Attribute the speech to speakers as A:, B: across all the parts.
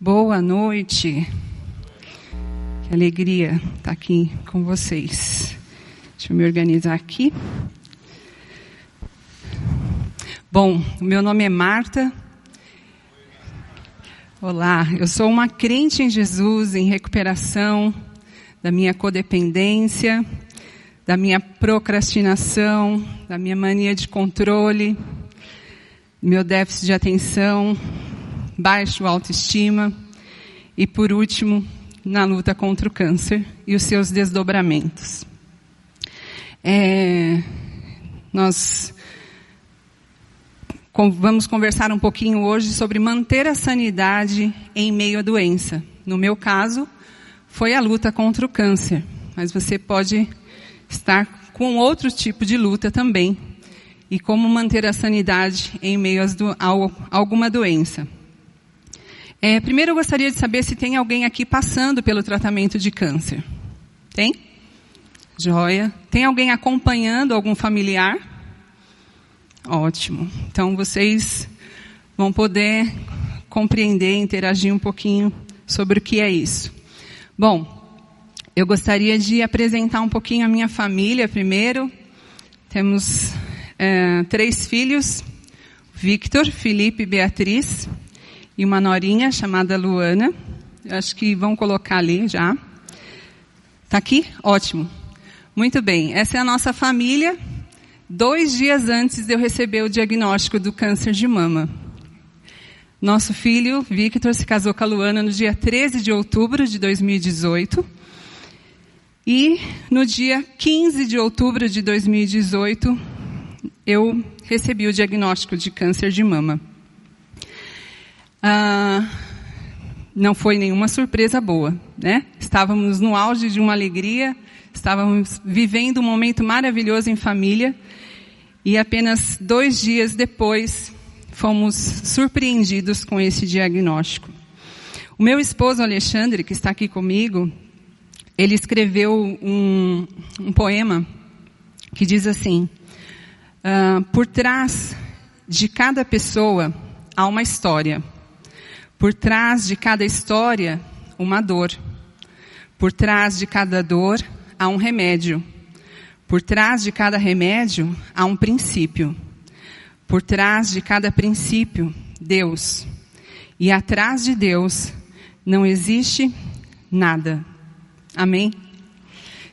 A: Boa noite. Que alegria estar aqui com vocês. Deixa eu me organizar aqui. Bom, meu nome é Marta. Olá, eu sou uma crente em Jesus, em recuperação da minha codependência, da minha procrastinação, da minha mania de controle, meu déficit de atenção, baixo autoestima e, por último, na luta contra o câncer e os seus desdobramentos. É, nós vamos conversar um pouquinho hoje sobre manter a sanidade em meio à doença. No meu caso, foi a luta contra o câncer, mas você pode estar com outro tipo de luta também. E como manter a sanidade em meio a alguma doença. É, primeiro eu gostaria de saber se tem alguém aqui passando pelo tratamento de câncer. Tem? Joia. Tem alguém acompanhando algum familiar? Ótimo. Então vocês vão poder compreender, interagir um pouquinho sobre o que é isso. Bom, eu gostaria de apresentar um pouquinho a minha família primeiro. Temos é, três filhos: Victor, Felipe e Beatriz e uma norinha chamada Luana. Acho que vão colocar ali já. Tá aqui? Ótimo. Muito bem. Essa é a nossa família. Dois dias antes de eu receber o diagnóstico do câncer de mama. Nosso filho, Victor, se casou com a Luana no dia 13 de outubro de 2018. E no dia 15 de outubro de 2018, eu recebi o diagnóstico de câncer de mama. Ah, não foi nenhuma surpresa boa, né? Estávamos no auge de uma alegria, estávamos vivendo um momento maravilhoso em família e apenas dois dias depois fomos surpreendidos com esse diagnóstico. O meu esposo Alexandre, que está aqui comigo, ele escreveu um, um poema que diz assim: ah, Por trás de cada pessoa há uma história. Por trás de cada história, uma dor. Por trás de cada dor, há um remédio. Por trás de cada remédio, há um princípio. Por trás de cada princípio, Deus. E atrás de Deus não existe nada. Amém?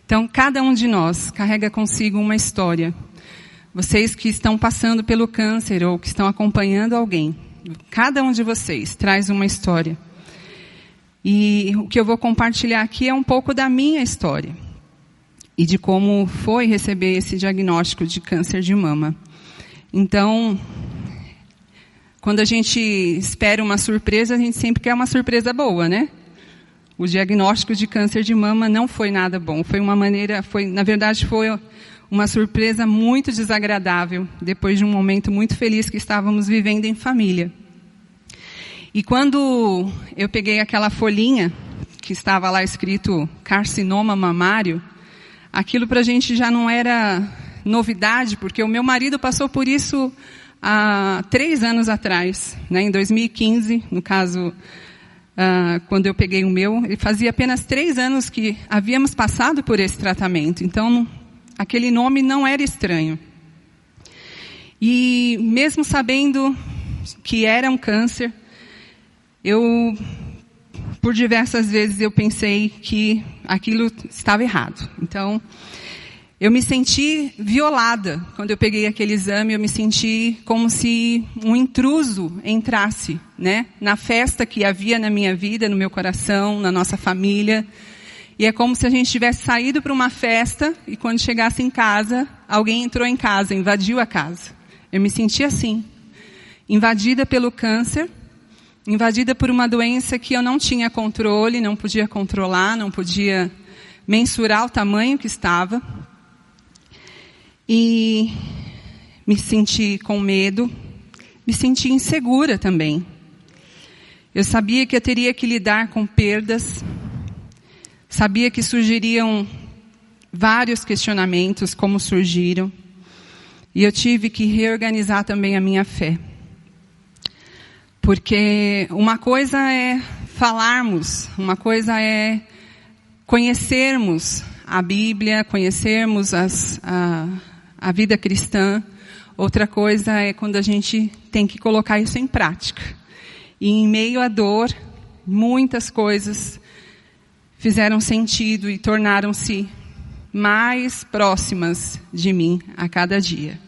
A: Então, cada um de nós carrega consigo uma história. Vocês que estão passando pelo câncer ou que estão acompanhando alguém, Cada um de vocês traz uma história. E o que eu vou compartilhar aqui é um pouco da minha história. E de como foi receber esse diagnóstico de câncer de mama. Então, quando a gente espera uma surpresa, a gente sempre quer uma surpresa boa, né? O diagnóstico de câncer de mama não foi nada bom. Foi uma maneira, foi, na verdade, foi uma surpresa muito desagradável, depois de um momento muito feliz que estávamos vivendo em família. E quando eu peguei aquela folhinha que estava lá escrito carcinoma mamário, aquilo para a gente já não era novidade, porque o meu marido passou por isso há três anos atrás, né, em 2015, no caso, uh, quando eu peguei o meu, ele fazia apenas três anos que havíamos passado por esse tratamento. Então, aquele nome não era estranho. E mesmo sabendo que era um câncer, eu, por diversas vezes, eu pensei que aquilo estava errado. Então, eu me senti violada quando eu peguei aquele exame. Eu me senti como se um intruso entrasse, né, na festa que havia na minha vida, no meu coração, na nossa família. E é como se a gente tivesse saído para uma festa e quando chegasse em casa, alguém entrou em casa, invadiu a casa. Eu me senti assim, invadida pelo câncer, invadida por uma doença que eu não tinha controle, não podia controlar, não podia mensurar o tamanho que estava. E me senti com medo, me senti insegura também. Eu sabia que eu teria que lidar com perdas, Sabia que surgiriam vários questionamentos, como surgiram, e eu tive que reorganizar também a minha fé. Porque uma coisa é falarmos, uma coisa é conhecermos a Bíblia, conhecermos as, a, a vida cristã, outra coisa é quando a gente tem que colocar isso em prática. E em meio à dor, muitas coisas fizeram sentido e tornaram-se mais próximas de mim a cada dia.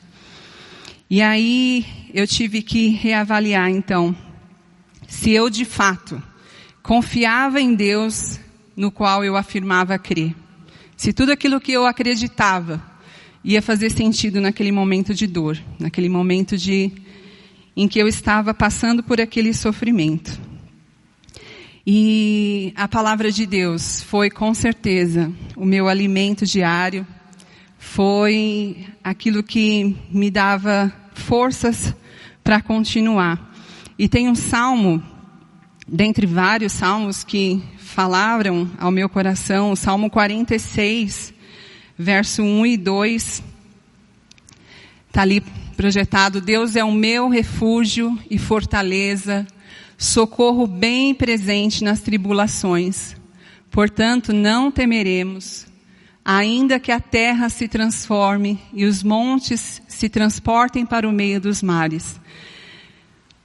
A: E aí eu tive que reavaliar então se eu de fato confiava em Deus no qual eu afirmava crer. Se tudo aquilo que eu acreditava ia fazer sentido naquele momento de dor, naquele momento de em que eu estava passando por aquele sofrimento. E a palavra de Deus foi com certeza o meu alimento diário, foi aquilo que me dava forças para continuar. E tem um salmo, dentre vários salmos que falaram ao meu coração, o Salmo 46, verso 1 e 2, está ali projetado: Deus é o meu refúgio e fortaleza, socorro bem presente nas tribulações. Portanto, não temeremos, ainda que a terra se transforme e os montes se transportem para o meio dos mares.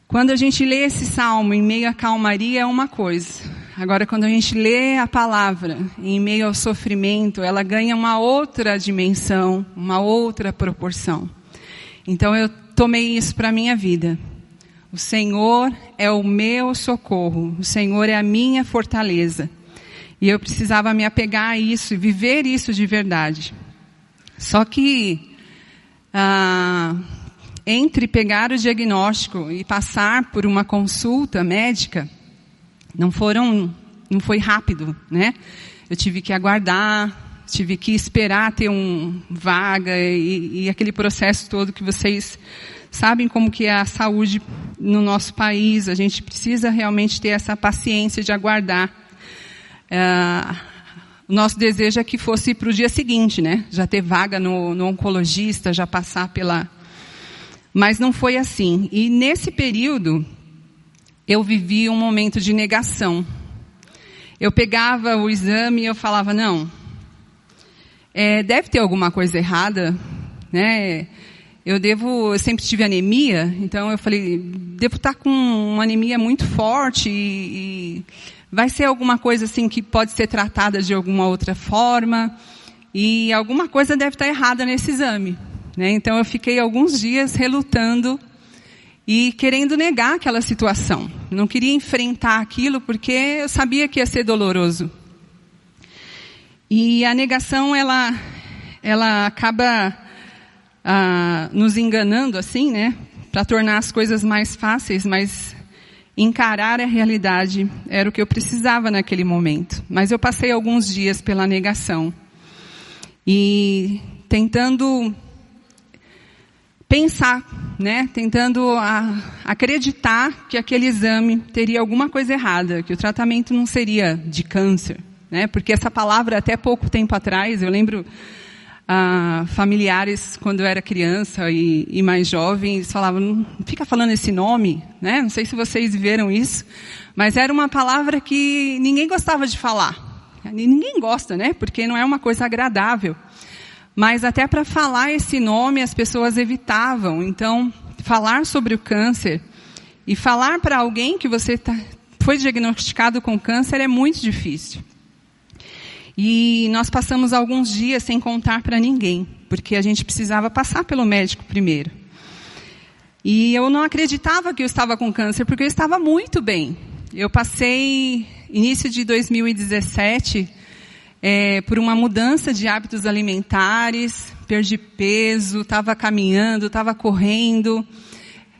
A: Quando a gente lê esse salmo em meio à calmaria é uma coisa. Agora, quando a gente lê a palavra em meio ao sofrimento, ela ganha uma outra dimensão, uma outra proporção. Então, eu tomei isso para minha vida. O Senhor é o meu socorro, o Senhor é a minha fortaleza. E eu precisava me apegar a isso e viver isso de verdade. Só que, ah, entre pegar o diagnóstico e passar por uma consulta médica, não foram, não foi rápido, né? Eu tive que aguardar, tive que esperar ter um vaga e, e aquele processo todo que vocês sabem como que é a saúde no nosso país. A gente precisa realmente ter essa paciência de aguardar. É, o nosso desejo é que fosse para o dia seguinte, né? Já ter vaga no, no oncologista, já passar pela. Mas não foi assim. E nesse período, eu vivi um momento de negação. Eu pegava o exame e eu falava, não, é, deve ter alguma coisa errada, né? Eu devo, eu sempre tive anemia, então eu falei, devo estar com uma anemia muito forte e, e vai ser alguma coisa assim que pode ser tratada de alguma outra forma e alguma coisa deve estar errada nesse exame, né? Então eu fiquei alguns dias relutando e querendo negar aquela situação. Não queria enfrentar aquilo porque eu sabia que ia ser doloroso. E a negação, ela, ela acaba ah, nos enganando assim, né? Para tornar as coisas mais fáceis, mas encarar a realidade era o que eu precisava naquele momento. Mas eu passei alguns dias pela negação. E tentando pensar, né, tentando a, acreditar que aquele exame teria alguma coisa errada, que o tratamento não seria de câncer, né, porque essa palavra até pouco tempo atrás, eu lembro ah, familiares quando eu era criança e, e mais jovem, eles falavam, não fica falando esse nome, né, não sei se vocês viram isso, mas era uma palavra que ninguém gostava de falar, ninguém gosta, né, porque não é uma coisa agradável. Mas até para falar esse nome as pessoas evitavam. Então, falar sobre o câncer e falar para alguém que você tá, foi diagnosticado com câncer é muito difícil. E nós passamos alguns dias sem contar para ninguém, porque a gente precisava passar pelo médico primeiro. E eu não acreditava que eu estava com câncer, porque eu estava muito bem. Eu passei, início de 2017, é, por uma mudança de hábitos alimentares, perdi peso, estava caminhando, estava correndo.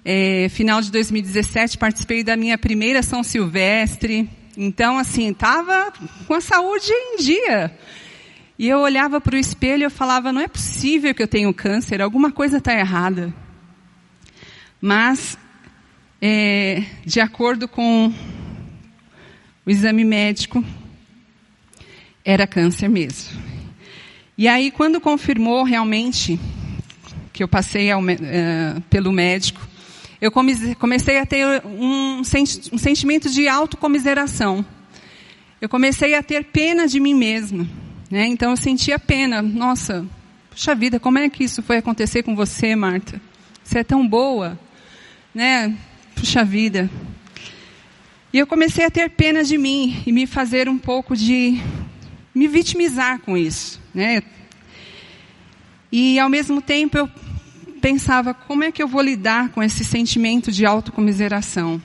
A: É, final de 2017 participei da minha primeira São Silvestre. Então, assim, estava com a saúde em dia. E eu olhava para o espelho e falava, não é possível que eu tenha câncer, alguma coisa está errada. Mas, é, de acordo com o exame médico, era câncer mesmo. E aí, quando confirmou realmente que eu passei ao, uh, pelo médico, eu comecei a ter um, sentimento de autocomiseração. Eu comecei a ter pena de mim mesma. Né? Então eu sentia pena. Nossa, puxa vida, como é que isso foi acontecer com você, Marta? Você é tão boa. Né? Puxa vida. E eu comecei a ter pena de mim e me fazer um pouco de. me vitimizar com isso. Né? E ao mesmo tempo eu pensava, como é que eu vou lidar com esse sentimento de autocomiseração?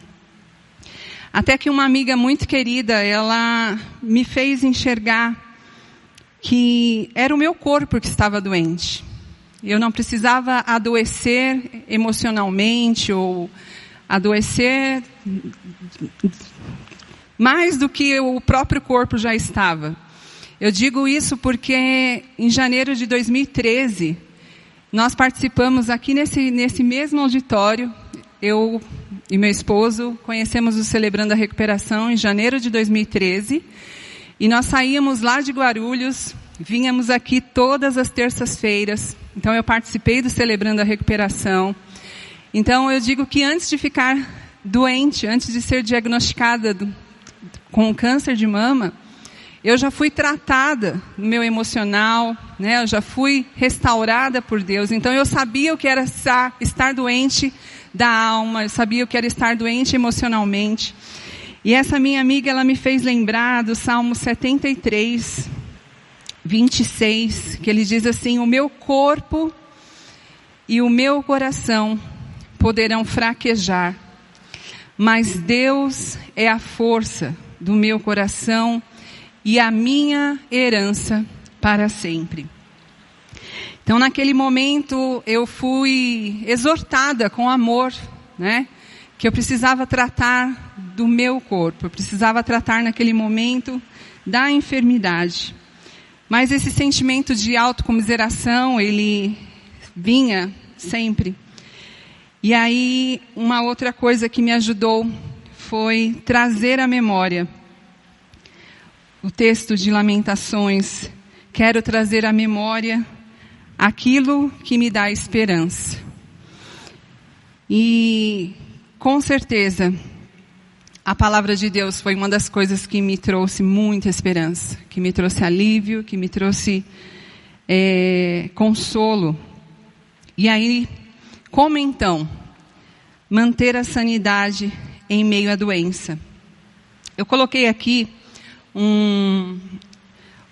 A: Até que uma amiga muito querida, ela me fez enxergar que era o meu corpo que estava doente. Eu não precisava adoecer emocionalmente ou adoecer mais do que o próprio corpo já estava. Eu digo isso porque em janeiro de 2013, nós participamos aqui nesse, nesse mesmo auditório, eu e meu esposo conhecemos o Celebrando a Recuperação em janeiro de 2013. E nós saíamos lá de Guarulhos, vínhamos aqui todas as terças-feiras. Então eu participei do Celebrando a Recuperação. Então eu digo que antes de ficar doente, antes de ser diagnosticada do, com câncer de mama, eu já fui tratada no meu emocional, né? Eu já fui restaurada por Deus. Então eu sabia o que era estar, doente da alma, eu sabia o que era estar doente emocionalmente. E essa minha amiga, ela me fez lembrar do Salmo 73, 26, que ele diz assim: O meu corpo e o meu coração poderão fraquejar, mas Deus é a força do meu coração e a minha herança para sempre. Então, naquele momento, eu fui exortada com amor, né? Que eu precisava tratar do meu corpo. Eu precisava tratar naquele momento da enfermidade. Mas esse sentimento de autocomiseração, ele vinha sempre. E aí, uma outra coisa que me ajudou foi trazer à memória o texto de Lamentações. Quero trazer à memória aquilo que me dá esperança. E, com certeza, a palavra de Deus foi uma das coisas que me trouxe muita esperança, que me trouxe alívio, que me trouxe é, consolo. E aí, como então manter a sanidade em meio à doença? Eu coloquei aqui um,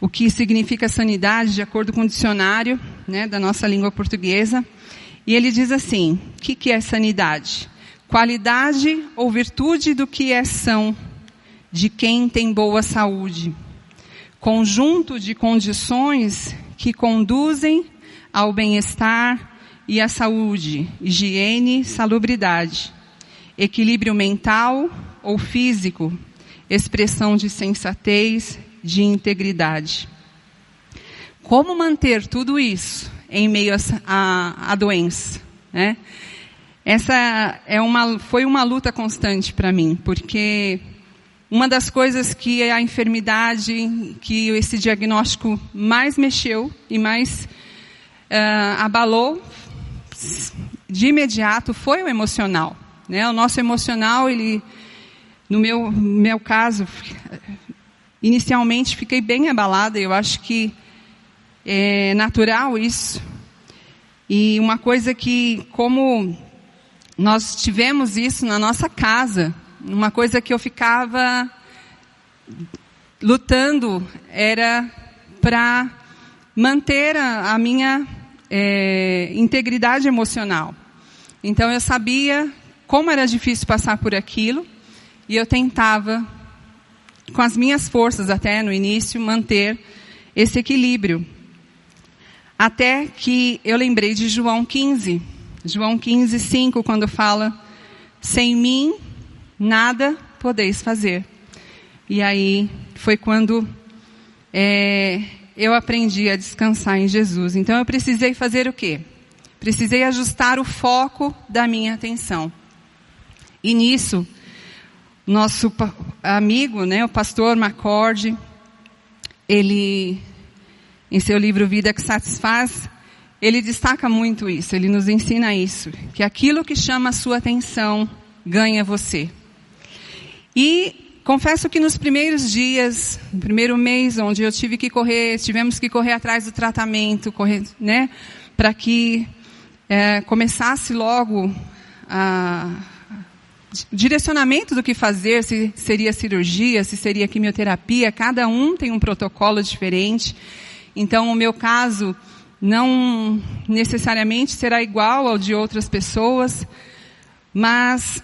A: o que significa sanidade de acordo com o dicionário né, da nossa língua portuguesa. E ele diz assim: o que, que é sanidade? qualidade ou virtude do que é são de quem tem boa saúde, conjunto de condições que conduzem ao bem-estar e à saúde, higiene, salubridade, equilíbrio mental ou físico, expressão de sensatez, de integridade. Como manter tudo isso em meio à doença? Né? Essa é uma, foi uma luta constante para mim, porque uma das coisas que a enfermidade, que esse diagnóstico mais mexeu e mais uh, abalou de imediato foi o emocional. Né? O nosso emocional, ele, no meu, meu caso, inicialmente fiquei bem abalada. Eu acho que é natural isso. E uma coisa que, como nós tivemos isso na nossa casa. Uma coisa que eu ficava lutando era para manter a, a minha é, integridade emocional. Então eu sabia como era difícil passar por aquilo e eu tentava, com as minhas forças até no início, manter esse equilíbrio. Até que eu lembrei de João 15, João 15, 5, quando fala: Sem mim nada podeis fazer. E aí foi quando é, eu aprendi a descansar em Jesus. Então eu precisei fazer o quê? Precisei ajustar o foco da minha atenção. E nisso, nosso amigo, né, o pastor McCord, ele, em seu livro Vida que Satisfaz, ele destaca muito isso, ele nos ensina isso, que aquilo que chama a sua atenção ganha você. E confesso que nos primeiros dias, no primeiro mês, onde eu tive que correr, tivemos que correr atrás do tratamento, correr, né, para que é, começasse logo a direcionamento do que fazer, se seria cirurgia, se seria quimioterapia, cada um tem um protocolo diferente. Então, o meu caso não necessariamente será igual ao de outras pessoas, mas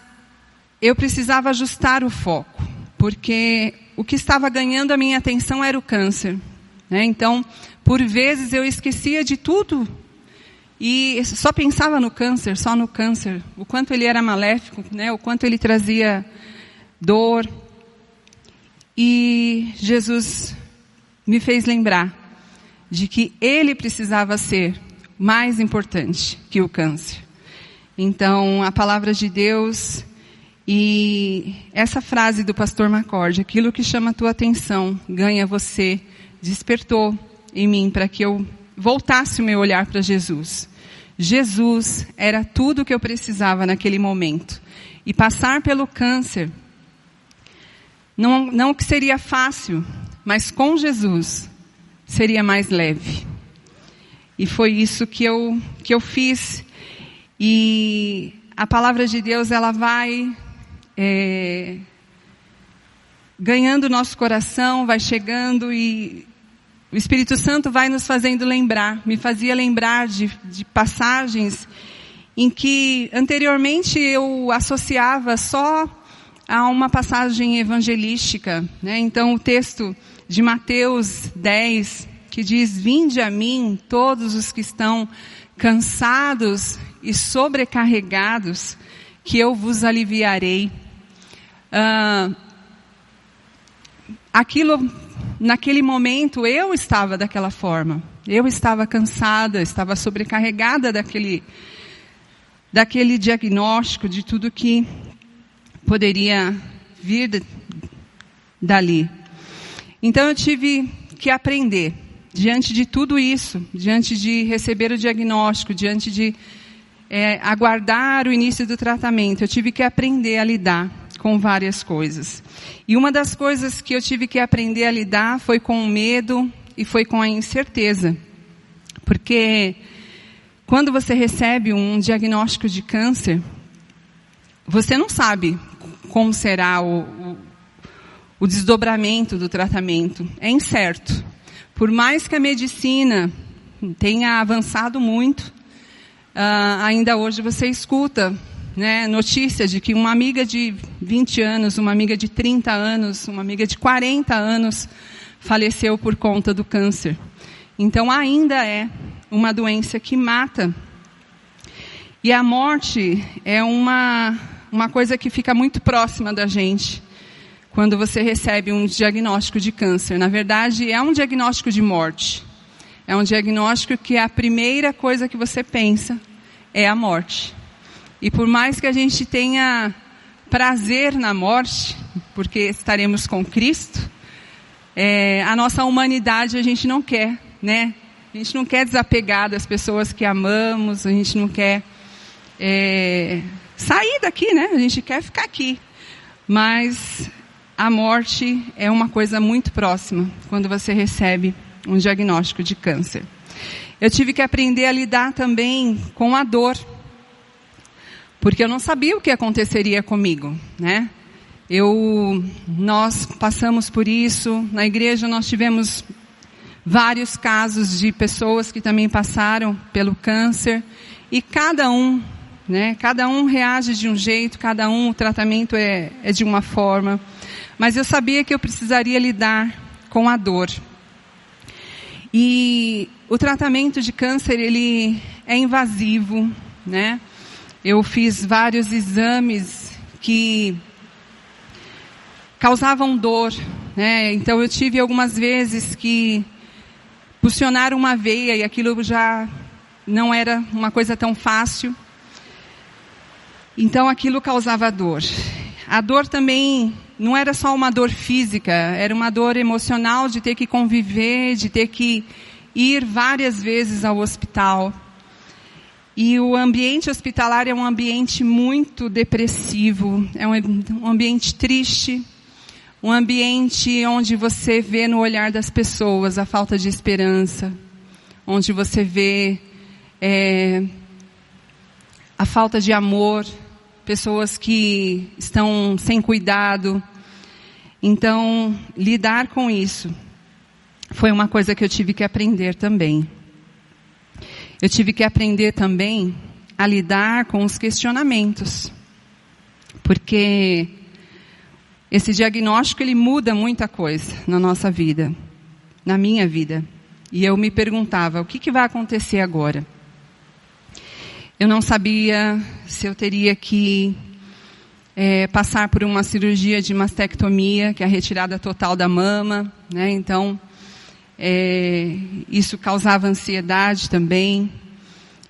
A: eu precisava ajustar o foco, porque o que estava ganhando a minha atenção era o câncer. Né? Então, por vezes eu esquecia de tudo e só pensava no câncer, só no câncer, o quanto ele era maléfico, né? o quanto ele trazia dor. E Jesus me fez lembrar de que ele precisava ser mais importante que o câncer. Então, a palavra de Deus e essa frase do pastor Macorde, aquilo que chama a tua atenção, ganha você, despertou em mim para que eu voltasse o meu olhar para Jesus. Jesus era tudo o que eu precisava naquele momento. E passar pelo câncer, não, não que seria fácil, mas com Jesus seria mais leve. E foi isso que eu, que eu fiz. E a palavra de Deus, ela vai é, ganhando nosso coração, vai chegando e o Espírito Santo vai nos fazendo lembrar, me fazia lembrar de, de passagens em que anteriormente eu associava só a uma passagem evangelística. Né? Então o texto de Mateus 10, que diz: Vinde a mim todos os que estão cansados e sobrecarregados, que eu vos aliviarei. Ah, aquilo naquele momento eu estava daquela forma. Eu estava cansada, estava sobrecarregada daquele, daquele diagnóstico, de tudo que poderia vir dali. Então eu tive que aprender, diante de tudo isso, diante de receber o diagnóstico, diante de é, aguardar o início do tratamento, eu tive que aprender a lidar com várias coisas. E uma das coisas que eu tive que aprender a lidar foi com o medo e foi com a incerteza. Porque quando você recebe um diagnóstico de câncer, você não sabe como será o, o, o desdobramento do tratamento. É incerto. Por mais que a medicina tenha avançado muito, uh, ainda hoje você escuta né, notícia de que uma amiga de 20 anos, uma amiga de 30 anos, uma amiga de 40 anos faleceu por conta do câncer. Então ainda é uma doença que mata. E a morte é uma, uma coisa que fica muito próxima da gente quando você recebe um diagnóstico de câncer. Na verdade, é um diagnóstico de morte. É um diagnóstico que a primeira coisa que você pensa é a morte. E por mais que a gente tenha prazer na morte, porque estaremos com Cristo, é, a nossa humanidade a gente não quer, né? A gente não quer desapegar das pessoas que amamos, a gente não quer é, sair daqui, né? A gente quer ficar aqui. Mas a morte é uma coisa muito próxima quando você recebe um diagnóstico de câncer. Eu tive que aprender a lidar também com a dor porque eu não sabia o que aconteceria comigo, né? Eu, nós passamos por isso, na igreja nós tivemos vários casos de pessoas que também passaram pelo câncer, e cada um, né, cada um reage de um jeito, cada um, o tratamento é, é de uma forma, mas eu sabia que eu precisaria lidar com a dor. E o tratamento de câncer, ele é invasivo, né? Eu fiz vários exames que causavam dor, né? Então eu tive algumas vezes que pulsionar uma veia e aquilo já não era uma coisa tão fácil. Então aquilo causava dor. A dor também não era só uma dor física, era uma dor emocional de ter que conviver, de ter que ir várias vezes ao hospital. E o ambiente hospitalar é um ambiente muito depressivo, é um ambiente triste, um ambiente onde você vê no olhar das pessoas a falta de esperança, onde você vê é, a falta de amor, pessoas que estão sem cuidado. Então, lidar com isso foi uma coisa que eu tive que aprender também. Eu tive que aprender também a lidar com os questionamentos. Porque esse diagnóstico ele muda muita coisa na nossa vida, na minha vida. E eu me perguntava, o que, que vai acontecer agora? Eu não sabia se eu teria que é, passar por uma cirurgia de mastectomia, que é a retirada total da mama, né? Então, é, isso causava ansiedade também.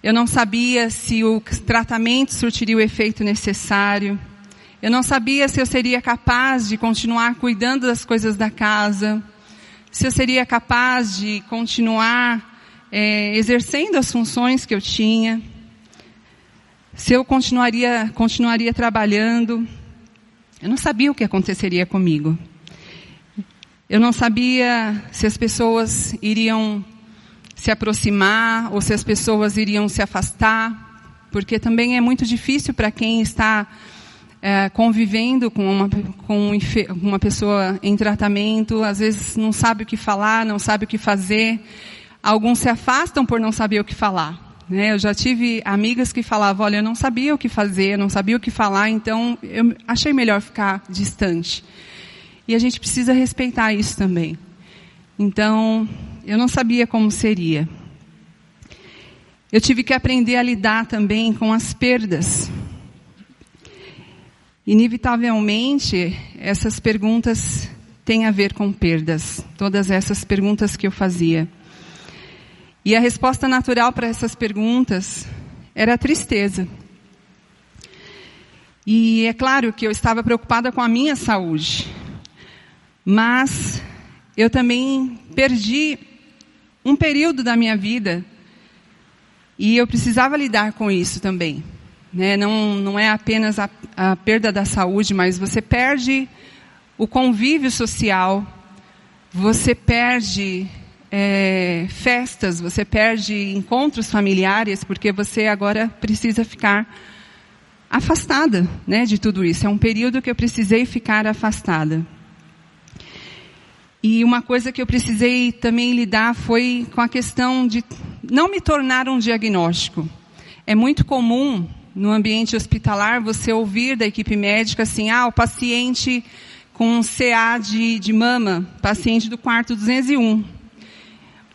A: Eu não sabia se o tratamento surtiria o efeito necessário. Eu não sabia se eu seria capaz de continuar cuidando das coisas da casa. Se eu seria capaz de continuar é, exercendo as funções que eu tinha. Se eu continuaria, continuaria trabalhando. Eu não sabia o que aconteceria comigo. Eu não sabia se as pessoas iriam se aproximar ou se as pessoas iriam se afastar, porque também é muito difícil para quem está é, convivendo com uma, com uma pessoa em tratamento, às vezes não sabe o que falar, não sabe o que fazer. Alguns se afastam por não saber o que falar. Né? Eu já tive amigas que falavam, olha, eu não sabia o que fazer, não sabia o que falar, então eu achei melhor ficar distante. E a gente precisa respeitar isso também. Então, eu não sabia como seria. Eu tive que aprender a lidar também com as perdas. Inevitavelmente, essas perguntas têm a ver com perdas. Todas essas perguntas que eu fazia. E a resposta natural para essas perguntas era a tristeza. E é claro que eu estava preocupada com a minha saúde. Mas eu também perdi um período da minha vida e eu precisava lidar com isso também. Né? Não, não é apenas a, a perda da saúde, mas você perde o convívio social, você perde é, festas, você perde encontros familiares, porque você agora precisa ficar afastada né, de tudo isso. É um período que eu precisei ficar afastada. E uma coisa que eu precisei também lidar foi com a questão de não me tornar um diagnóstico. É muito comum no ambiente hospitalar você ouvir da equipe médica assim, ah, o paciente com CA de, de mama, paciente do quarto 201.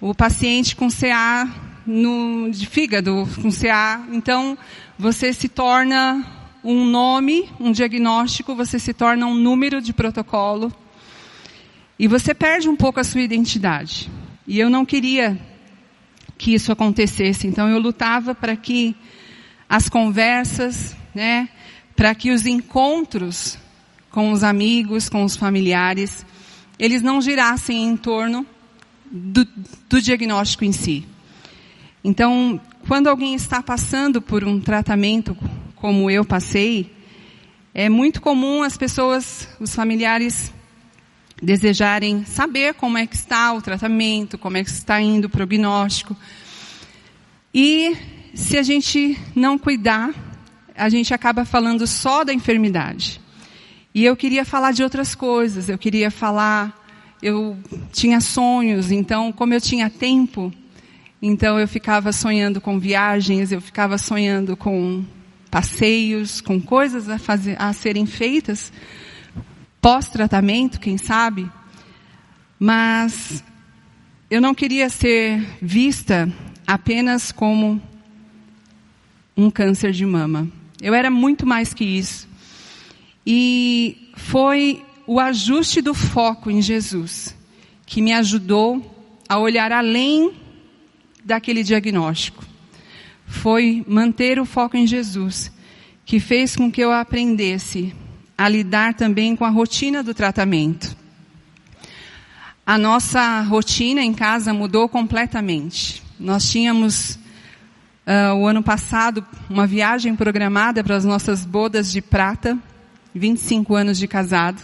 A: O paciente com CA no, de fígado, com CA. Então, você se torna um nome, um diagnóstico, você se torna um número de protocolo e você perde um pouco a sua identidade. E eu não queria que isso acontecesse, então eu lutava para que as conversas, né, para que os encontros com os amigos, com os familiares, eles não girassem em torno do, do diagnóstico em si. Então, quando alguém está passando por um tratamento como eu passei, é muito comum as pessoas, os familiares, desejarem saber como é que está o tratamento, como é que está indo o prognóstico. E se a gente não cuidar, a gente acaba falando só da enfermidade. E eu queria falar de outras coisas, eu queria falar, eu tinha sonhos, então como eu tinha tempo, então eu ficava sonhando com viagens, eu ficava sonhando com passeios, com coisas a, fazer, a serem feitas, pós-tratamento, quem sabe, mas eu não queria ser vista apenas como um câncer de mama. Eu era muito mais que isso. E foi o ajuste do foco em Jesus que me ajudou a olhar além daquele diagnóstico. Foi manter o foco em Jesus que fez com que eu aprendesse a lidar também com a rotina do tratamento. A nossa rotina em casa mudou completamente. Nós tínhamos uh, o ano passado uma viagem programada para as nossas bodas de prata, 25 anos de casado.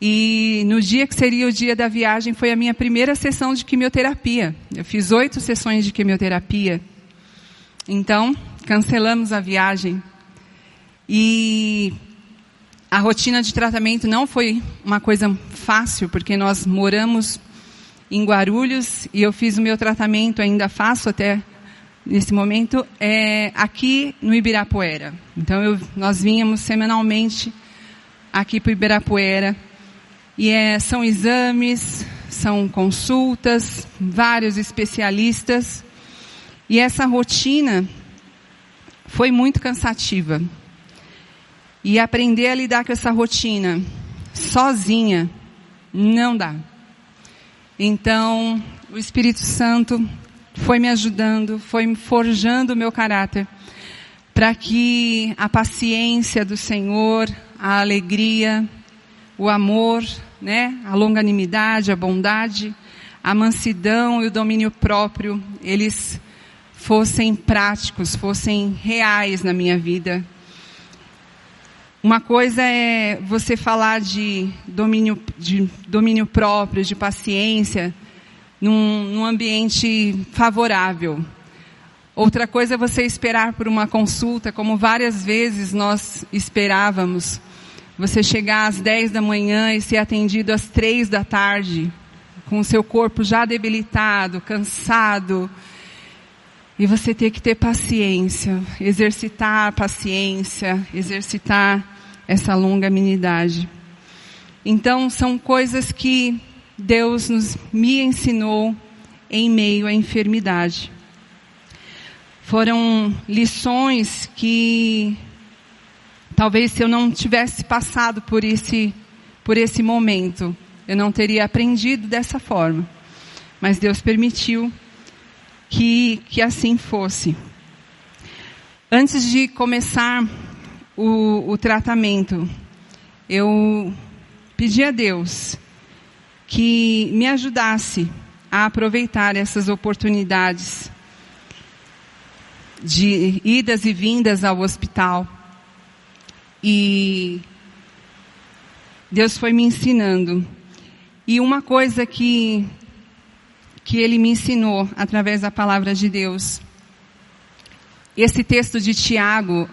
A: E no dia que seria o dia da viagem foi a minha primeira sessão de quimioterapia. Eu fiz oito sessões de quimioterapia. Então, cancelamos a viagem. E a rotina de tratamento não foi uma coisa fácil, porque nós moramos em Guarulhos e eu fiz o meu tratamento, ainda faço até nesse momento, é, aqui no Ibirapuera. Então eu, nós vínhamos semanalmente aqui para o Ibirapuera. E é, são exames, são consultas, vários especialistas. E essa rotina foi muito cansativa. E aprender a lidar com essa rotina sozinha não dá. Então, o Espírito Santo foi me ajudando, foi me forjando o meu caráter, para que a paciência do Senhor, a alegria, o amor, né, a longanimidade, a bondade, a mansidão e o domínio próprio, eles fossem práticos, fossem reais na minha vida. Uma coisa é você falar de domínio, de domínio próprio, de paciência, num, num ambiente favorável. Outra coisa é você esperar por uma consulta, como várias vezes nós esperávamos. Você chegar às 10 da manhã e ser atendido às 3 da tarde, com o seu corpo já debilitado, cansado. E você ter que ter paciência, exercitar paciência, exercitar essa longanimidade. Então, são coisas que Deus nos, me ensinou em meio à enfermidade. Foram lições que talvez se eu não tivesse passado por esse, por esse momento, eu não teria aprendido dessa forma. Mas Deus permitiu que, que assim fosse. Antes de começar o, o tratamento, eu pedi a Deus que me ajudasse a aproveitar essas oportunidades de idas e vindas ao hospital. E Deus foi me ensinando. E uma coisa que, que Ele me ensinou através da palavra de Deus. Esse texto de Tiago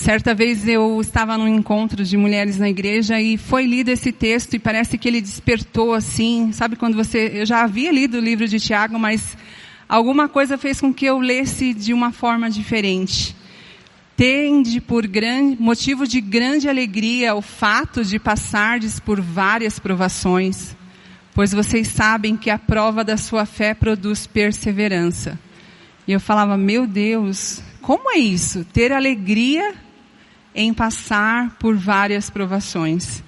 A: Certa vez eu estava num encontro de mulheres na igreja e foi lido esse texto e parece que ele despertou assim, sabe quando você, eu já havia lido o livro de Tiago, mas alguma coisa fez com que eu lesse de uma forma diferente. Tende por grande, motivo de grande alegria o fato de passardes por várias provações, pois vocês sabem que a prova da sua fé produz perseverança. E eu falava, meu Deus, como é isso? Ter alegria em passar por várias provações.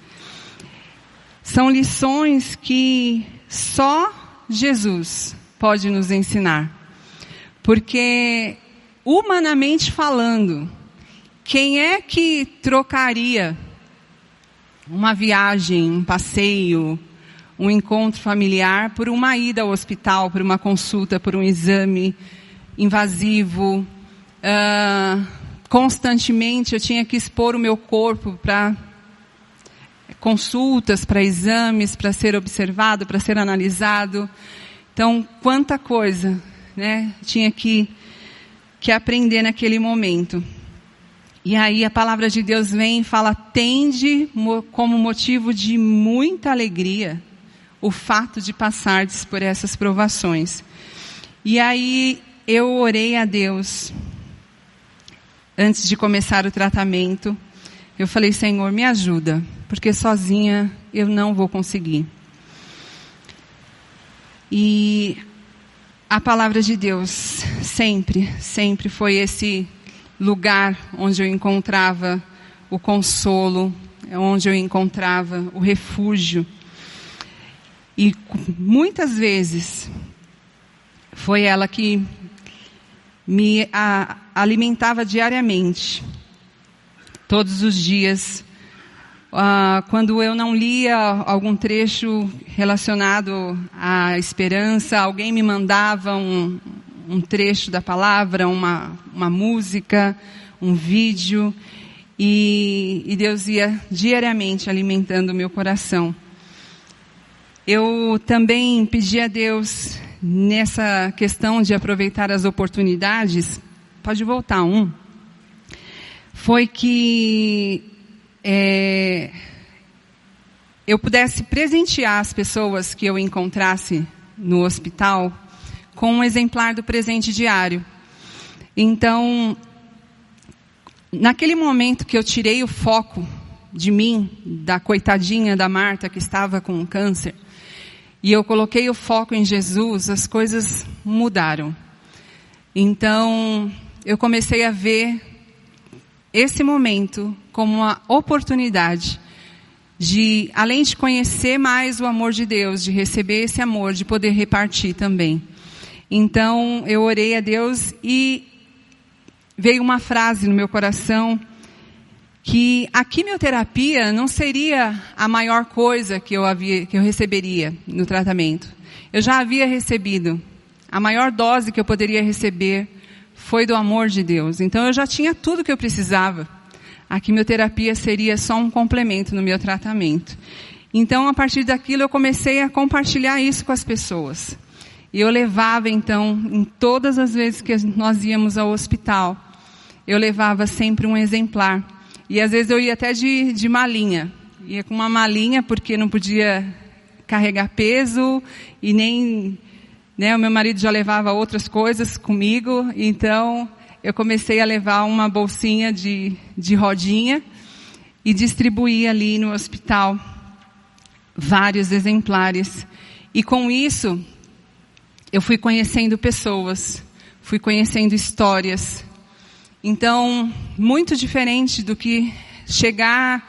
A: São lições que só Jesus pode nos ensinar. Porque, humanamente falando, quem é que trocaria uma viagem, um passeio, um encontro familiar por uma ida ao hospital, por uma consulta, por um exame invasivo? Uh, constantemente eu tinha que expor o meu corpo para consultas, para exames, para ser observado, para ser analisado. Então, quanta coisa, né? Tinha que, que aprender naquele momento. E aí a palavra de Deus vem e fala, tende como motivo de muita alegria o fato de passardes por essas provações. E aí eu orei a Deus antes de começar o tratamento, eu falei, Senhor, me ajuda, porque sozinha eu não vou conseguir. E a palavra de Deus sempre, sempre foi esse lugar onde eu encontrava o consolo, onde eu encontrava o refúgio. E muitas vezes foi ela que me a, alimentava diariamente, todos os dias. Uh, quando eu não lia algum trecho relacionado à esperança, alguém me mandava um, um trecho da palavra, uma, uma música, um vídeo, e, e Deus ia diariamente alimentando o meu coração. Eu também pedi a Deus, nessa questão de aproveitar as oportunidades, pode voltar um, foi que é, eu pudesse presentear as pessoas que eu encontrasse no hospital com um exemplar do presente diário. Então, naquele momento que eu tirei o foco de mim, da coitadinha da Marta que estava com câncer, e eu coloquei o foco em Jesus, as coisas mudaram. Então, eu comecei a ver esse momento como uma oportunidade de, além de conhecer mais o amor de Deus, de receber esse amor, de poder repartir também. Então, eu orei a Deus e veio uma frase no meu coração que a quimioterapia não seria a maior coisa que eu, havia, que eu receberia no tratamento. Eu já havia recebido. A maior dose que eu poderia receber foi do amor de Deus. Então eu já tinha tudo que eu precisava a quimioterapia seria só um complemento no meu tratamento. Então, a partir daquilo, eu comecei a compartilhar isso com as pessoas. E eu levava, então, em todas as vezes que nós íamos ao hospital, eu levava sempre um exemplar. E às vezes eu ia até de, de malinha. Ia com uma malinha, porque não podia carregar peso e nem. Né, o meu marido já levava outras coisas comigo, então eu comecei a levar uma bolsinha de, de rodinha e distribuir ali no hospital vários exemplares. E com isso, eu fui conhecendo pessoas, fui conhecendo histórias. Então, muito diferente do que chegar,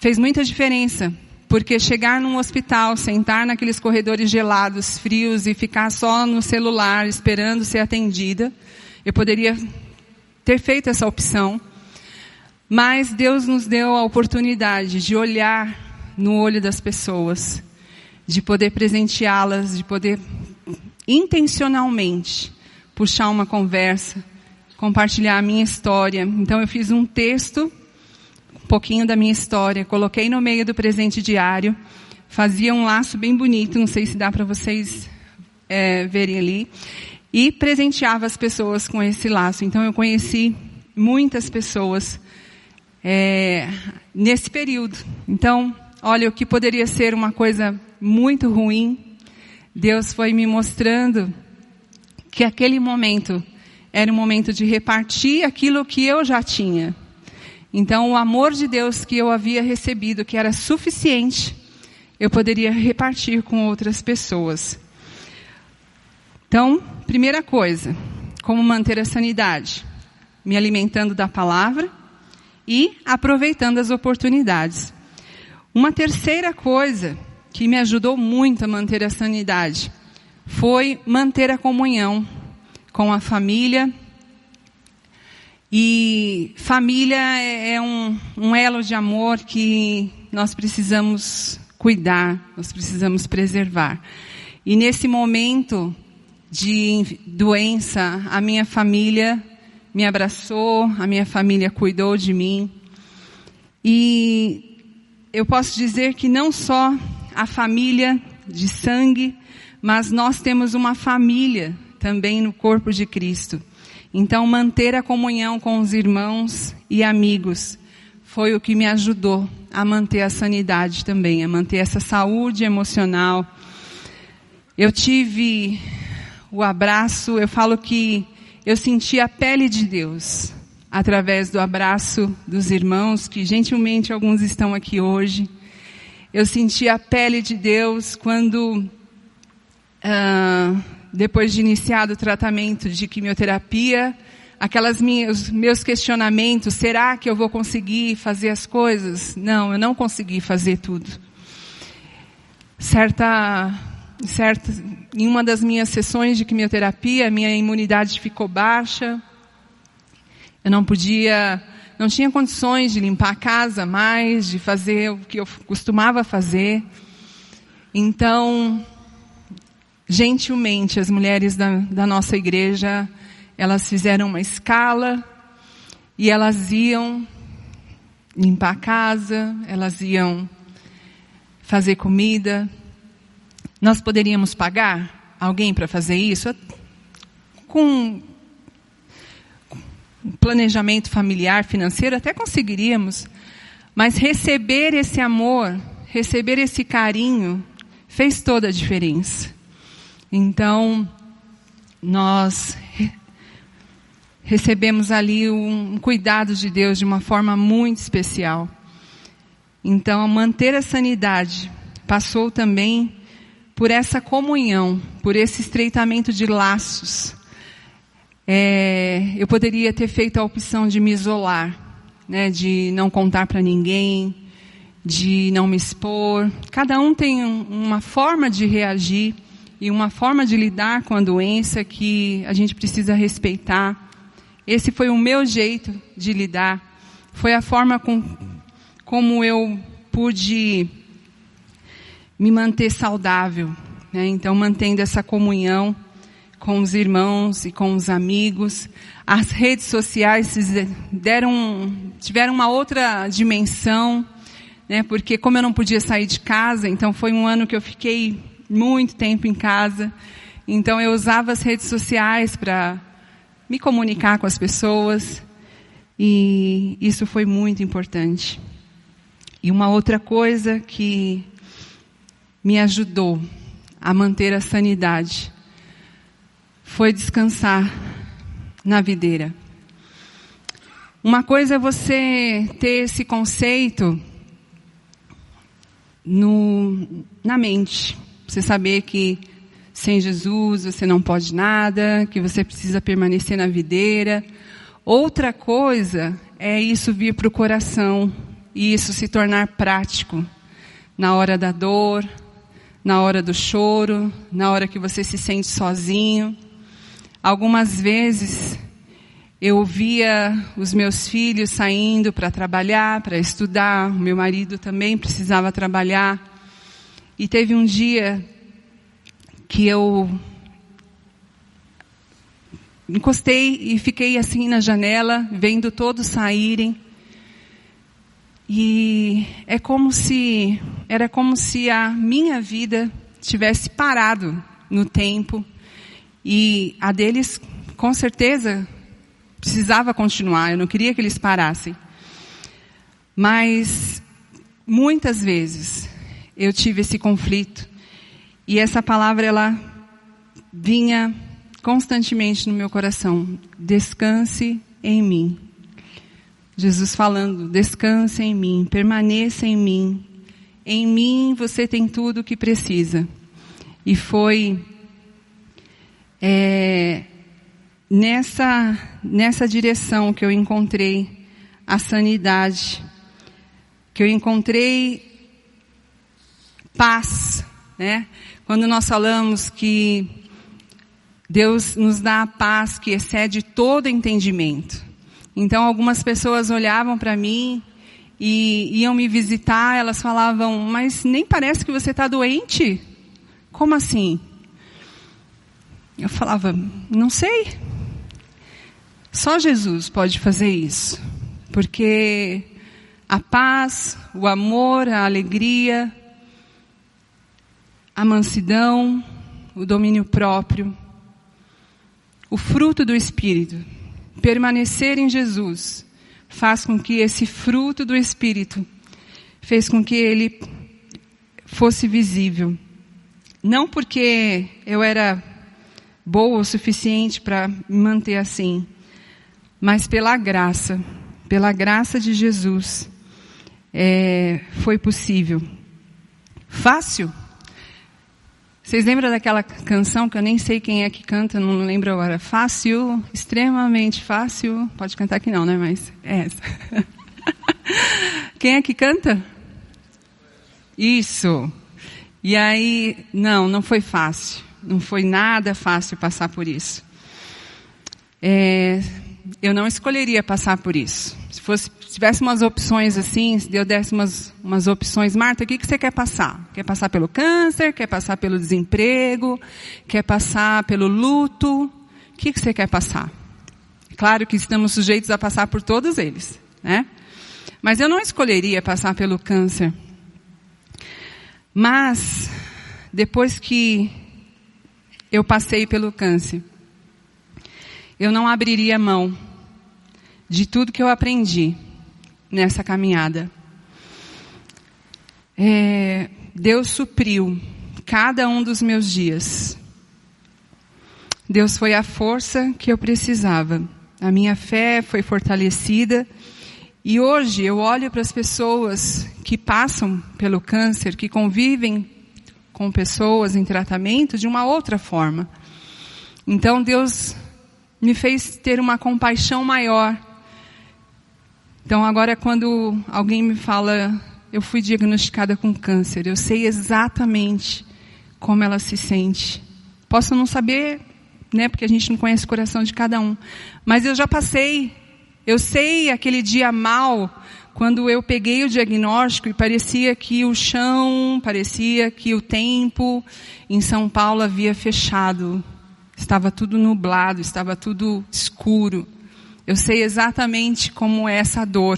A: fez muita diferença. Porque chegar num hospital, sentar naqueles corredores gelados, frios e ficar só no celular esperando ser atendida, eu poderia ter feito essa opção, mas Deus nos deu a oportunidade de olhar no olho das pessoas, de poder presenteá-las, de poder intencionalmente puxar uma conversa, compartilhar a minha história. Então eu fiz um texto, um pouquinho da minha história, coloquei no meio do presente diário, fazia um laço bem bonito, não sei se dá para vocês é, verem ali e presenteava as pessoas com esse laço. Então eu conheci muitas pessoas é, nesse período. Então, olha, o que poderia ser uma coisa muito ruim, Deus foi me mostrando que aquele momento era um momento de repartir aquilo que eu já tinha. Então, o amor de Deus que eu havia recebido, que era suficiente, eu poderia repartir com outras pessoas. Então, primeira coisa, como manter a sanidade? Me alimentando da palavra e aproveitando as oportunidades. Uma terceira coisa que me ajudou muito a manter a sanidade foi manter a comunhão com a família. E família é, é um, um elo de amor que nós precisamos cuidar, nós precisamos preservar. E nesse momento, de doença, a minha família me abraçou, a minha família cuidou de mim. E eu posso dizer que não só a família de sangue, mas nós temos uma família também no corpo de Cristo. Então, manter a comunhão com os irmãos e amigos foi o que me ajudou a manter a sanidade também, a manter essa saúde emocional. Eu tive o abraço, eu falo que eu senti a pele de Deus através do abraço dos irmãos, que gentilmente alguns estão aqui hoje. Eu senti a pele de Deus quando, uh, depois de iniciado o tratamento de quimioterapia, aquelas minhas, meus questionamentos, será que eu vou conseguir fazer as coisas? Não, eu não consegui fazer tudo. Certa certo, em uma das minhas sessões de quimioterapia, minha imunidade ficou baixa. Eu não podia, não tinha condições de limpar a casa mais, de fazer o que eu costumava fazer. Então, gentilmente, as mulheres da, da nossa igreja, elas fizeram uma escala e elas iam limpar a casa, elas iam fazer comida. Nós poderíamos pagar alguém para fazer isso? Com planejamento familiar, financeiro, até conseguiríamos. Mas receber esse amor, receber esse carinho, fez toda a diferença. Então, nós recebemos ali um cuidado de Deus de uma forma muito especial. Então, manter a sanidade passou também por essa comunhão, por esse estreitamento de laços. É, eu poderia ter feito a opção de me isolar, né, de não contar para ninguém, de não me expor. Cada um tem uma forma de reagir e uma forma de lidar com a doença que a gente precisa respeitar. Esse foi o meu jeito de lidar. Foi a forma com, como eu pude me manter saudável. Né? Então, mantendo essa comunhão com os irmãos e com os amigos. As redes sociais deram, tiveram uma outra dimensão, né? porque como eu não podia sair de casa, então foi um ano que eu fiquei muito tempo em casa. Então eu usava as redes sociais para me comunicar com as pessoas. E isso foi muito importante. E uma outra coisa que me ajudou a manter a sanidade foi descansar na videira. Uma coisa é você ter esse conceito no, na mente. Você saber que sem Jesus você não pode nada, que você precisa permanecer na videira. Outra coisa é isso vir para o coração e isso se tornar prático na hora da dor, na hora do choro, na hora que você se sente sozinho. Algumas vezes eu via os meus filhos saindo para trabalhar, para estudar, o meu marido também precisava trabalhar. E teve um dia que eu encostei e fiquei assim na janela, vendo todos saírem. E é como se era como se a minha vida tivesse parado no tempo e a deles com certeza precisava continuar. Eu não queria que eles parassem. Mas muitas vezes eu tive esse conflito e essa palavra ela vinha constantemente no meu coração. Descanse em mim. Jesus falando, descanse em mim, permaneça em mim. Em mim você tem tudo o que precisa. E foi é, nessa, nessa direção que eu encontrei a sanidade, que eu encontrei paz, né? Quando nós falamos que Deus nos dá a paz que excede todo entendimento. Então algumas pessoas olhavam para mim e iam me visitar, elas falavam, mas nem parece que você está doente. Como assim? Eu falava, não sei. Só Jesus pode fazer isso. Porque a paz, o amor, a alegria, a mansidão, o domínio próprio, o fruto do Espírito, permanecer em Jesus, faz com que esse fruto do Espírito fez com que ele fosse visível. Não porque eu era boa o suficiente para me manter assim, mas pela graça, pela graça de Jesus, é, foi possível. Fácil? Vocês lembram daquela canção que eu nem sei quem é que canta, não lembro agora. Fácil, extremamente fácil. Pode cantar aqui não, né? Mas é essa. quem é que canta? Isso. E aí, não, não foi fácil. Não foi nada fácil passar por isso. É, eu não escolheria passar por isso. Se, fosse, se tivesse umas opções assim, se Deus desse umas, umas opções, Marta, o que, que você quer passar? Quer passar pelo câncer? Quer passar pelo desemprego? Quer passar pelo luto? O que, que você quer passar? Claro que estamos sujeitos a passar por todos eles, né? Mas eu não escolheria passar pelo câncer. Mas, depois que eu passei pelo câncer, eu não abriria mão de tudo que eu aprendi nessa caminhada. É, Deus supriu cada um dos meus dias. Deus foi a força que eu precisava. A minha fé foi fortalecida. E hoje eu olho para as pessoas que passam pelo câncer, que convivem com pessoas em tratamento de uma outra forma. Então Deus me fez ter uma compaixão maior. Então agora quando alguém me fala, eu fui diagnosticada com câncer, eu sei exatamente como ela se sente. Posso não saber, né, porque a gente não conhece o coração de cada um, mas eu já passei. Eu sei aquele dia mal quando eu peguei o diagnóstico e parecia que o chão, parecia que o tempo em São Paulo havia fechado. Estava tudo nublado, estava tudo escuro. Eu sei exatamente como é essa dor.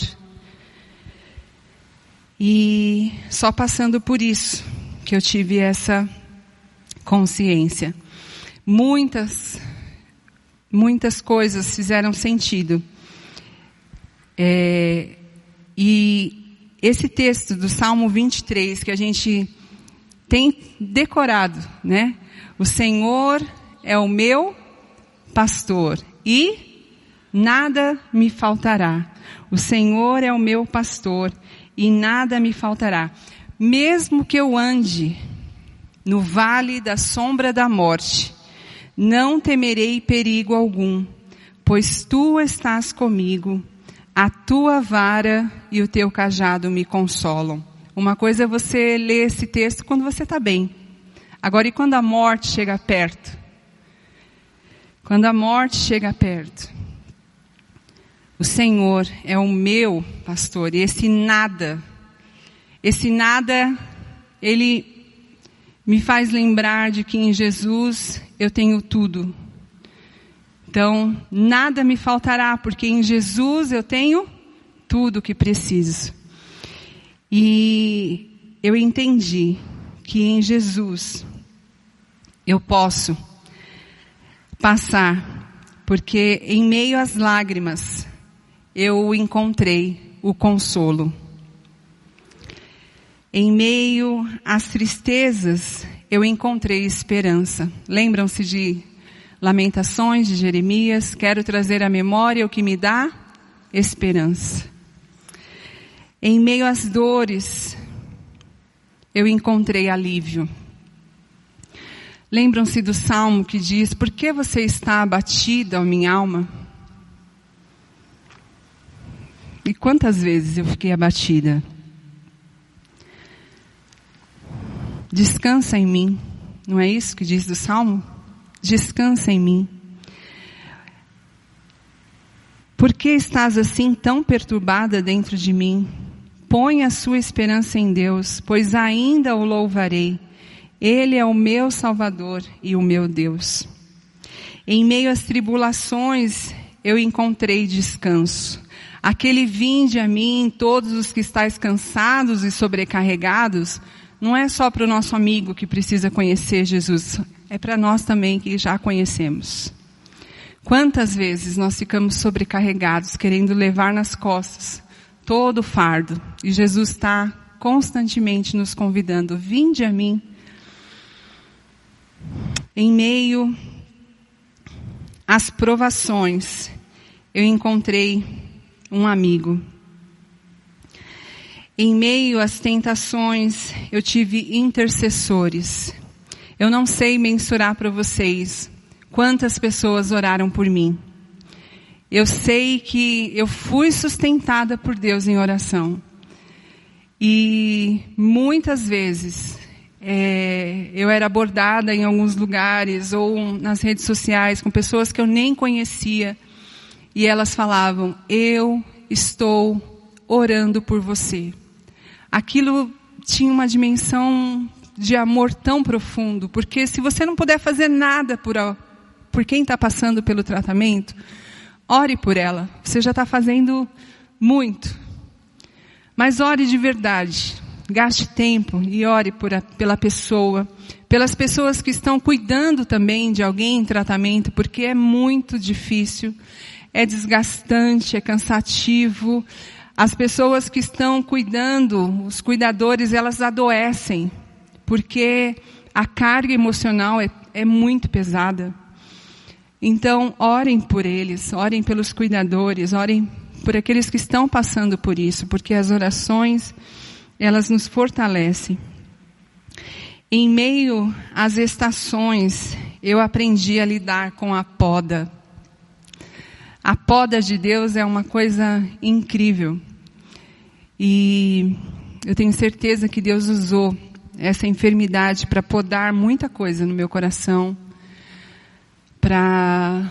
A: E só passando por isso que eu tive essa consciência. Muitas, muitas coisas fizeram sentido. É, e esse texto do Salmo 23 que a gente tem decorado, né? O Senhor é o meu pastor e nada me faltará. O Senhor é o meu pastor e nada me faltará. Mesmo que eu ande no vale da sombra da morte, não temerei perigo algum, pois tu estás comigo, a tua vara e o teu cajado me consolam. Uma coisa é você ler esse texto quando você está bem. Agora, e quando a morte chega perto? Quando a morte chega perto, o Senhor é o meu pastor, e esse nada, esse nada, ele me faz lembrar de que em Jesus eu tenho tudo. Então, nada me faltará, porque em Jesus eu tenho tudo o que preciso. E eu entendi que em Jesus eu posso passar, porque em meio às lágrimas eu encontrei o consolo. Em meio às tristezas eu encontrei esperança. Lembram-se de Lamentações de Jeremias? Quero trazer à memória o que me dá esperança. Em meio às dores eu encontrei alívio. Lembram-se do salmo que diz: Por que você está abatida, ó minha alma? E quantas vezes eu fiquei abatida? Descansa em mim, não é isso que diz do salmo? Descansa em mim. Por que estás assim tão perturbada dentro de mim? Põe a sua esperança em Deus, pois ainda o louvarei ele é o meu Salvador e o meu Deus. Em meio às tribulações, eu encontrei descanso. Aquele vinde a mim, todos os que estáis cansados e sobrecarregados, não é só para o nosso amigo que precisa conhecer Jesus, é para nós também que já conhecemos. Quantas vezes nós ficamos sobrecarregados, querendo levar nas costas todo o fardo, e Jesus está constantemente nos convidando, vinde a mim, em meio às provações, eu encontrei um amigo. Em meio às tentações, eu tive intercessores. Eu não sei mensurar para vocês quantas pessoas oraram por mim. Eu sei que eu fui sustentada por Deus em oração. E muitas vezes é, eu era abordada em alguns lugares ou nas redes sociais com pessoas que eu nem conhecia e elas falavam: Eu estou orando por você. Aquilo tinha uma dimensão de amor tão profundo, porque se você não puder fazer nada por, por quem está passando pelo tratamento, ore por ela. Você já está fazendo muito. Mas ore de verdade. Gaste tempo e ore por a, pela pessoa, pelas pessoas que estão cuidando também de alguém em tratamento, porque é muito difícil, é desgastante, é cansativo. As pessoas que estão cuidando, os cuidadores, elas adoecem, porque a carga emocional é, é muito pesada. Então, orem por eles, orem pelos cuidadores, orem por aqueles que estão passando por isso, porque as orações, elas nos fortalecem. Em meio às estações, eu aprendi a lidar com a poda. A poda de Deus é uma coisa incrível. E eu tenho certeza que Deus usou essa enfermidade para podar muita coisa no meu coração, para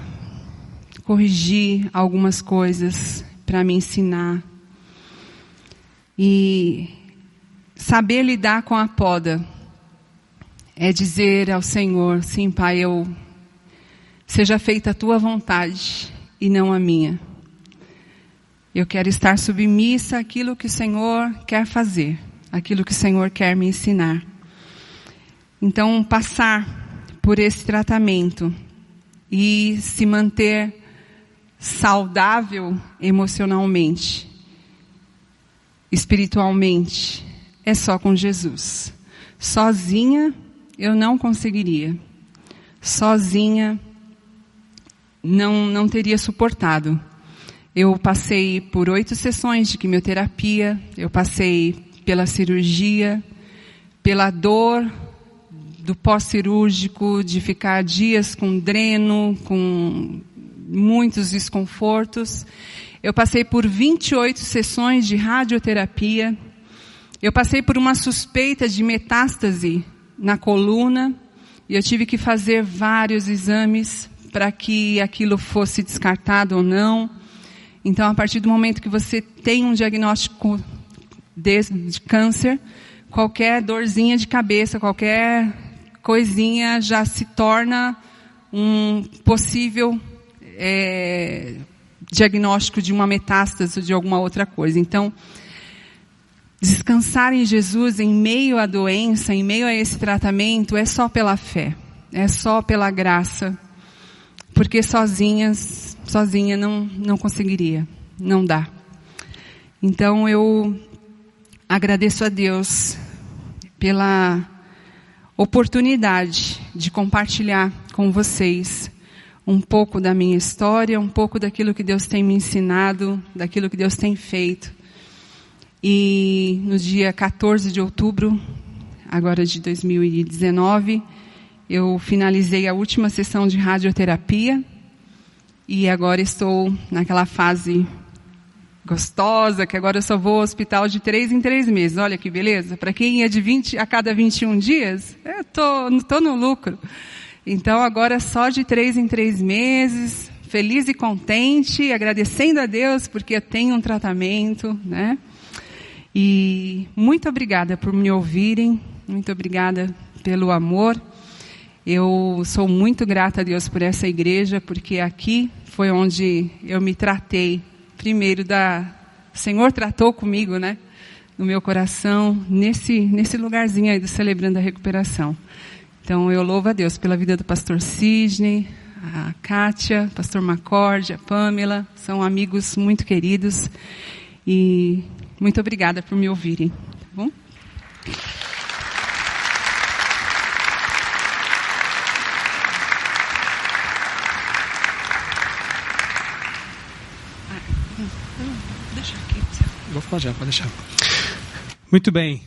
A: corrigir algumas coisas, para me ensinar. E saber lidar com a poda é dizer ao Senhor, sim, Pai, eu seja feita a tua vontade e não a minha. Eu quero estar submissa àquilo que o Senhor quer fazer, aquilo que o Senhor quer me ensinar. Então, passar por esse tratamento e se manter saudável emocionalmente, espiritualmente, é só com Jesus. Sozinha eu não conseguiria. Sozinha não, não teria suportado. Eu passei por oito sessões de quimioterapia, eu passei pela cirurgia, pela dor do pós-cirúrgico, de ficar dias com dreno, com muitos desconfortos. Eu passei por 28 sessões de radioterapia. Eu passei por uma suspeita de metástase na coluna e eu tive que fazer vários exames para que aquilo fosse descartado ou não. Então, a partir do momento que você tem um diagnóstico de, de câncer, qualquer dorzinha de cabeça, qualquer coisinha já se torna um possível é, diagnóstico de uma metástase ou de alguma outra coisa. Então, descansar em Jesus em meio à doença, em meio a esse tratamento, é só pela fé, é só pela graça, porque sozinhas, sozinha não, não conseguiria, não dá. Então eu agradeço a Deus pela oportunidade de compartilhar com vocês um pouco da minha história, um pouco daquilo que Deus tem me ensinado, daquilo que Deus tem feito. E no dia 14 de outubro, agora de 2019, eu finalizei a última sessão de radioterapia e agora estou naquela fase gostosa, que agora eu só vou ao hospital de três em três meses. Olha que beleza. Para quem ia de 20 a cada 21 dias, eu tô, tô no lucro. Então agora só de três em três meses, feliz e contente, agradecendo a Deus porque eu tenho um tratamento, né? E muito obrigada por me ouvirem, muito obrigada pelo amor. Eu sou muito grata a Deus por essa igreja, porque aqui foi onde eu me tratei. Primeiro da o Senhor tratou comigo, né? No meu coração, nesse nesse lugarzinho aí do celebrando a recuperação. Então eu louvo a Deus pela vida do pastor Sidney, a Kátia, pastor Macorde, a Pamela, são amigos muito queridos. E muito obrigada por me ouvirem. Tá bom?
B: Falar já, pode deixar. Muito bem.